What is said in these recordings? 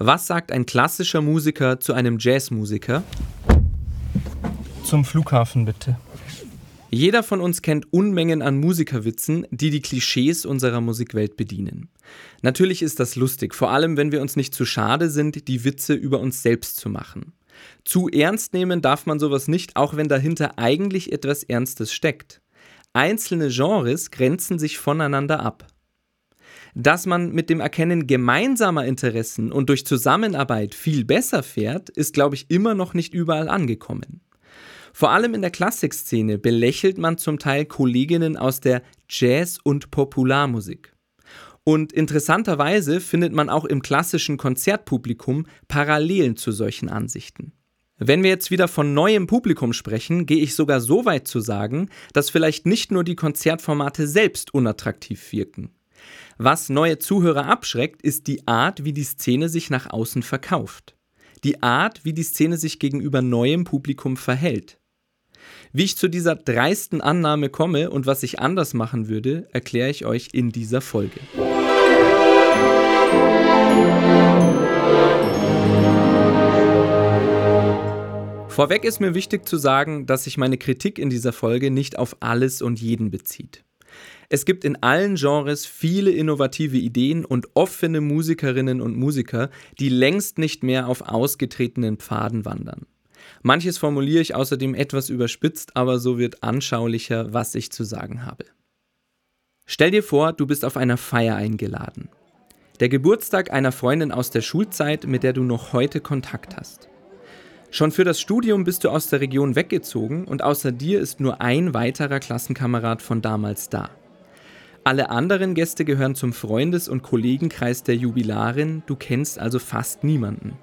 Was sagt ein klassischer Musiker zu einem Jazzmusiker? Zum Flughafen bitte. Jeder von uns kennt Unmengen an Musikerwitzen, die die Klischees unserer Musikwelt bedienen. Natürlich ist das lustig, vor allem wenn wir uns nicht zu schade sind, die Witze über uns selbst zu machen. Zu ernst nehmen darf man sowas nicht, auch wenn dahinter eigentlich etwas Ernstes steckt. Einzelne Genres grenzen sich voneinander ab. Dass man mit dem Erkennen gemeinsamer Interessen und durch Zusammenarbeit viel besser fährt, ist, glaube ich, immer noch nicht überall angekommen. Vor allem in der Klassikszene belächelt man zum Teil Kolleginnen aus der Jazz- und Popularmusik. Und interessanterweise findet man auch im klassischen Konzertpublikum Parallelen zu solchen Ansichten. Wenn wir jetzt wieder von neuem Publikum sprechen, gehe ich sogar so weit zu sagen, dass vielleicht nicht nur die Konzertformate selbst unattraktiv wirken. Was neue Zuhörer abschreckt, ist die Art, wie die Szene sich nach außen verkauft. Die Art, wie die Szene sich gegenüber neuem Publikum verhält. Wie ich zu dieser dreisten Annahme komme und was ich anders machen würde, erkläre ich euch in dieser Folge. Vorweg ist mir wichtig zu sagen, dass sich meine Kritik in dieser Folge nicht auf alles und jeden bezieht. Es gibt in allen Genres viele innovative Ideen und offene Musikerinnen und Musiker, die längst nicht mehr auf ausgetretenen Pfaden wandern. Manches formuliere ich außerdem etwas überspitzt, aber so wird anschaulicher, was ich zu sagen habe. Stell dir vor, du bist auf einer Feier eingeladen. Der Geburtstag einer Freundin aus der Schulzeit, mit der du noch heute Kontakt hast. Schon für das Studium bist du aus der Region weggezogen und außer dir ist nur ein weiterer Klassenkamerad von damals da. Alle anderen Gäste gehören zum Freundes- und Kollegenkreis der Jubilarin, du kennst also fast niemanden.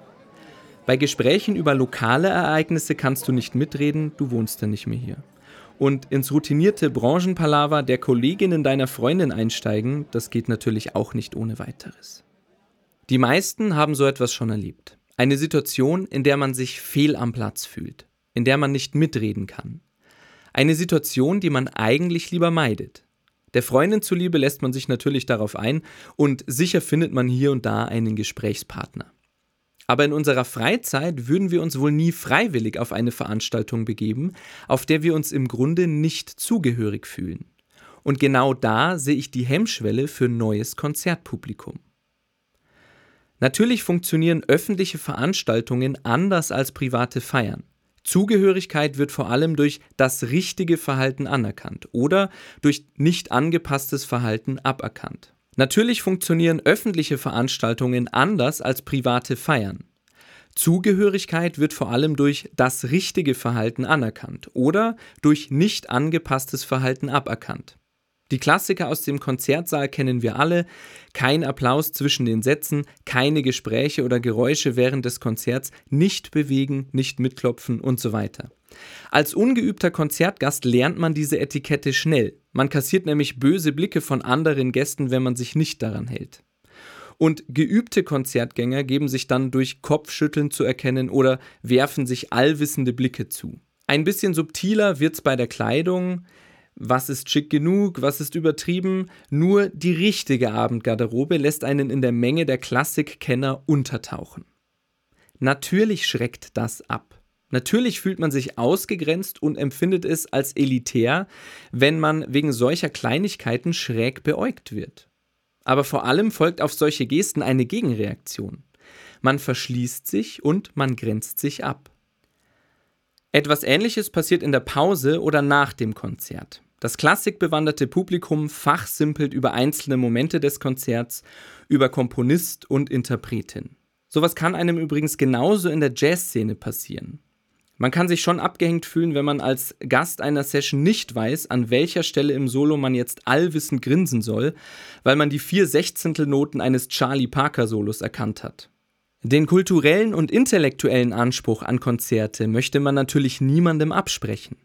Bei Gesprächen über lokale Ereignisse kannst du nicht mitreden, du wohnst ja nicht mehr hier. Und ins routinierte Branchenpalaver der Kolleginnen deiner Freundin einsteigen, das geht natürlich auch nicht ohne weiteres. Die meisten haben so etwas schon erlebt. Eine Situation, in der man sich fehl am Platz fühlt, in der man nicht mitreden kann. Eine Situation, die man eigentlich lieber meidet. Der Freundin zuliebe lässt man sich natürlich darauf ein und sicher findet man hier und da einen Gesprächspartner. Aber in unserer Freizeit würden wir uns wohl nie freiwillig auf eine Veranstaltung begeben, auf der wir uns im Grunde nicht zugehörig fühlen. Und genau da sehe ich die Hemmschwelle für neues Konzertpublikum. Natürlich funktionieren öffentliche Veranstaltungen anders als private Feiern. Zugehörigkeit wird vor allem durch das richtige Verhalten anerkannt oder durch nicht angepasstes Verhalten aberkannt. Natürlich funktionieren öffentliche Veranstaltungen anders als private Feiern. Zugehörigkeit wird vor allem durch das richtige Verhalten anerkannt oder durch nicht angepasstes Verhalten aberkannt. Die Klassiker aus dem Konzertsaal kennen wir alle. Kein Applaus zwischen den Sätzen, keine Gespräche oder Geräusche während des Konzerts, nicht bewegen, nicht mitklopfen und so weiter. Als ungeübter Konzertgast lernt man diese Etikette schnell. Man kassiert nämlich böse Blicke von anderen Gästen, wenn man sich nicht daran hält. Und geübte Konzertgänger geben sich dann durch Kopfschütteln zu erkennen oder werfen sich allwissende Blicke zu. Ein bisschen subtiler wird's bei der Kleidung was ist schick genug, was ist übertrieben. Nur die richtige Abendgarderobe lässt einen in der Menge der Klassikkenner untertauchen. Natürlich schreckt das ab. Natürlich fühlt man sich ausgegrenzt und empfindet es als elitär, wenn man wegen solcher Kleinigkeiten schräg beäugt wird. Aber vor allem folgt auf solche Gesten eine Gegenreaktion. Man verschließt sich und man grenzt sich ab. Etwas Ähnliches passiert in der Pause oder nach dem Konzert. Das klassikbewanderte Publikum fachsimpelt über einzelne Momente des Konzerts, über Komponist und Interpretin. Sowas kann einem übrigens genauso in der Jazzszene passieren. Man kann sich schon abgehängt fühlen, wenn man als Gast einer Session nicht weiß, an welcher Stelle im Solo man jetzt allwissend grinsen soll, weil man die vier Sechzehntelnoten eines Charlie Parker Solos erkannt hat. Den kulturellen und intellektuellen Anspruch an Konzerte möchte man natürlich niemandem absprechen.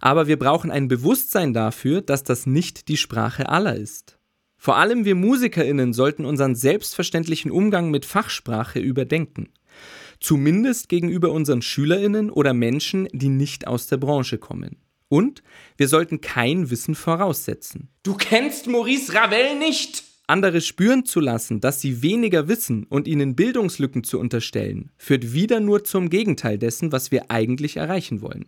Aber wir brauchen ein Bewusstsein dafür, dass das nicht die Sprache aller ist. Vor allem wir Musikerinnen sollten unseren selbstverständlichen Umgang mit Fachsprache überdenken. Zumindest gegenüber unseren Schülerinnen oder Menschen, die nicht aus der Branche kommen. Und wir sollten kein Wissen voraussetzen. Du kennst Maurice Ravel nicht? Andere spüren zu lassen, dass sie weniger wissen und ihnen Bildungslücken zu unterstellen, führt wieder nur zum Gegenteil dessen, was wir eigentlich erreichen wollen.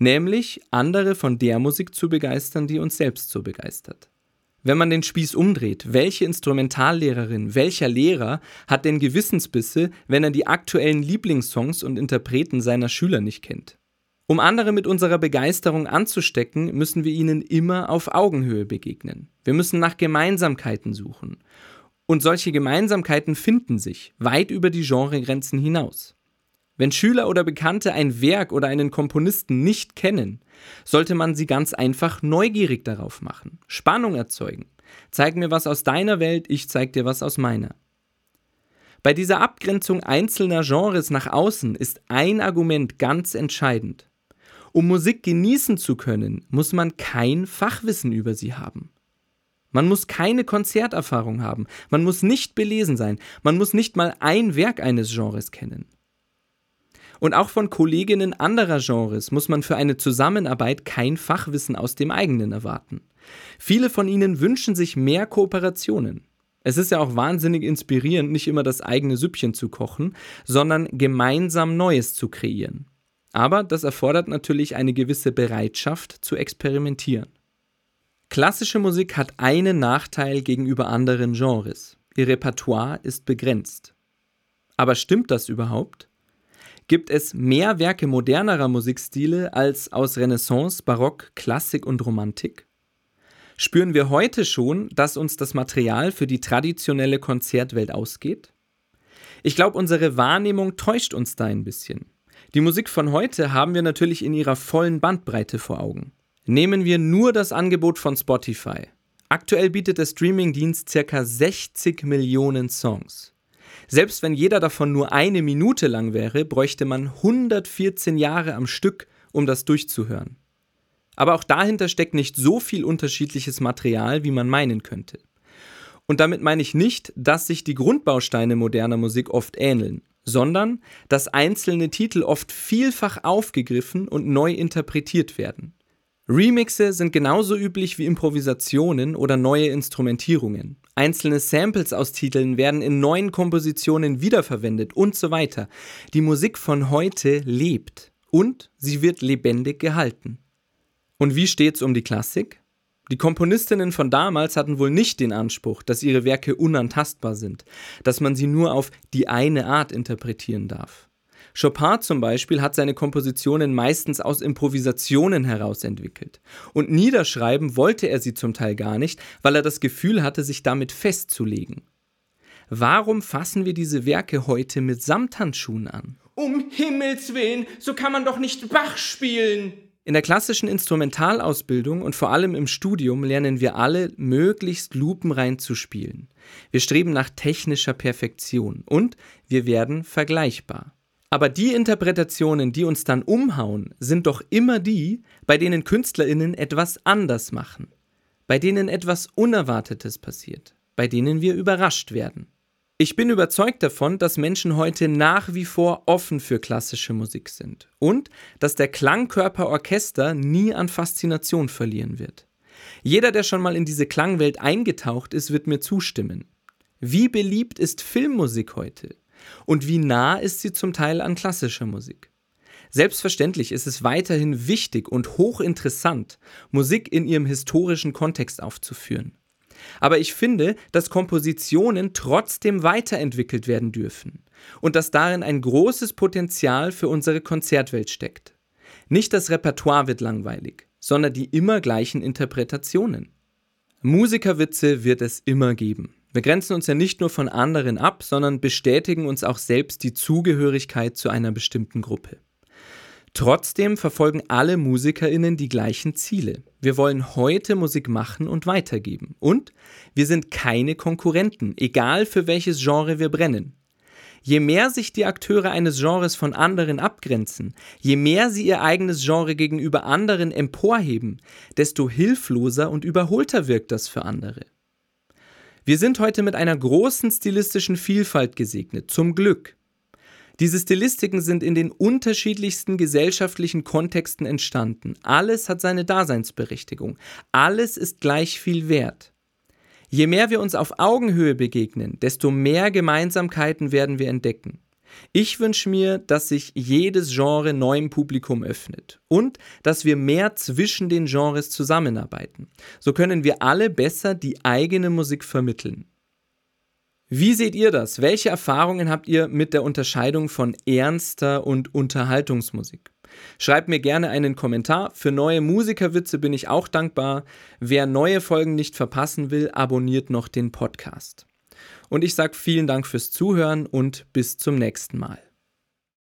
Nämlich andere von der Musik zu begeistern, die uns selbst so begeistert. Wenn man den Spieß umdreht, welche Instrumentallehrerin, welcher Lehrer hat denn Gewissensbisse, wenn er die aktuellen Lieblingssongs und Interpreten seiner Schüler nicht kennt? Um andere mit unserer Begeisterung anzustecken, müssen wir ihnen immer auf Augenhöhe begegnen. Wir müssen nach Gemeinsamkeiten suchen. Und solche Gemeinsamkeiten finden sich weit über die Genregrenzen hinaus. Wenn Schüler oder Bekannte ein Werk oder einen Komponisten nicht kennen, sollte man sie ganz einfach neugierig darauf machen, Spannung erzeugen. Zeig mir was aus deiner Welt, ich zeig dir was aus meiner. Bei dieser Abgrenzung einzelner Genres nach außen ist ein Argument ganz entscheidend. Um Musik genießen zu können, muss man kein Fachwissen über sie haben. Man muss keine Konzerterfahrung haben, man muss nicht belesen sein, man muss nicht mal ein Werk eines Genres kennen. Und auch von Kolleginnen anderer Genres muss man für eine Zusammenarbeit kein Fachwissen aus dem eigenen erwarten. Viele von ihnen wünschen sich mehr Kooperationen. Es ist ja auch wahnsinnig inspirierend, nicht immer das eigene Süppchen zu kochen, sondern gemeinsam Neues zu kreieren. Aber das erfordert natürlich eine gewisse Bereitschaft zu experimentieren. Klassische Musik hat einen Nachteil gegenüber anderen Genres. Ihr Repertoire ist begrenzt. Aber stimmt das überhaupt? Gibt es mehr Werke modernerer Musikstile als aus Renaissance, Barock, Klassik und Romantik? Spüren wir heute schon, dass uns das Material für die traditionelle Konzertwelt ausgeht? Ich glaube, unsere Wahrnehmung täuscht uns da ein bisschen. Die Musik von heute haben wir natürlich in ihrer vollen Bandbreite vor Augen. Nehmen wir nur das Angebot von Spotify. Aktuell bietet der Streamingdienst ca. 60 Millionen Songs. Selbst wenn jeder davon nur eine Minute lang wäre, bräuchte man 114 Jahre am Stück, um das durchzuhören. Aber auch dahinter steckt nicht so viel unterschiedliches Material, wie man meinen könnte. Und damit meine ich nicht, dass sich die Grundbausteine moderner Musik oft ähneln sondern dass einzelne Titel oft vielfach aufgegriffen und neu interpretiert werden. Remixe sind genauso üblich wie Improvisationen oder neue Instrumentierungen. Einzelne Samples aus Titeln werden in neuen Kompositionen wiederverwendet und so weiter. Die Musik von heute lebt und sie wird lebendig gehalten. Und wie steht's um die Klassik? Die Komponistinnen von damals hatten wohl nicht den Anspruch, dass ihre Werke unantastbar sind, dass man sie nur auf die eine Art interpretieren darf. Chopin zum Beispiel hat seine Kompositionen meistens aus Improvisationen heraus entwickelt. Und niederschreiben wollte er sie zum Teil gar nicht, weil er das Gefühl hatte, sich damit festzulegen. Warum fassen wir diese Werke heute mit Samthandschuhen an? Um Himmels willen, so kann man doch nicht Bach spielen! In der klassischen Instrumentalausbildung und vor allem im Studium lernen wir alle, möglichst lupenrein zu spielen. Wir streben nach technischer Perfektion und wir werden vergleichbar. Aber die Interpretationen, die uns dann umhauen, sind doch immer die, bei denen Künstlerinnen etwas anders machen, bei denen etwas Unerwartetes passiert, bei denen wir überrascht werden. Ich bin überzeugt davon, dass Menschen heute nach wie vor offen für klassische Musik sind und dass der Klangkörper Orchester nie an Faszination verlieren wird. Jeder, der schon mal in diese Klangwelt eingetaucht ist, wird mir zustimmen. Wie beliebt ist Filmmusik heute? Und wie nah ist sie zum Teil an klassischer Musik? Selbstverständlich ist es weiterhin wichtig und hochinteressant, Musik in ihrem historischen Kontext aufzuführen. Aber ich finde, dass Kompositionen trotzdem weiterentwickelt werden dürfen und dass darin ein großes Potenzial für unsere Konzertwelt steckt. Nicht das Repertoire wird langweilig, sondern die immer gleichen Interpretationen. Musikerwitze wird es immer geben. Wir grenzen uns ja nicht nur von anderen ab, sondern bestätigen uns auch selbst die Zugehörigkeit zu einer bestimmten Gruppe. Trotzdem verfolgen alle Musikerinnen die gleichen Ziele. Wir wollen heute Musik machen und weitergeben. Und wir sind keine Konkurrenten, egal für welches Genre wir brennen. Je mehr sich die Akteure eines Genres von anderen abgrenzen, je mehr sie ihr eigenes Genre gegenüber anderen emporheben, desto hilfloser und überholter wirkt das für andere. Wir sind heute mit einer großen stilistischen Vielfalt gesegnet, zum Glück. Diese Stilistiken sind in den unterschiedlichsten gesellschaftlichen Kontexten entstanden. Alles hat seine Daseinsberechtigung. Alles ist gleich viel wert. Je mehr wir uns auf Augenhöhe begegnen, desto mehr Gemeinsamkeiten werden wir entdecken. Ich wünsche mir, dass sich jedes Genre neuem Publikum öffnet und dass wir mehr zwischen den Genres zusammenarbeiten. So können wir alle besser die eigene Musik vermitteln. Wie seht ihr das? Welche Erfahrungen habt ihr mit der Unterscheidung von ernster und Unterhaltungsmusik? Schreibt mir gerne einen Kommentar. Für neue Musikerwitze bin ich auch dankbar. Wer neue Folgen nicht verpassen will, abonniert noch den Podcast. Und ich sage vielen Dank fürs Zuhören und bis zum nächsten Mal.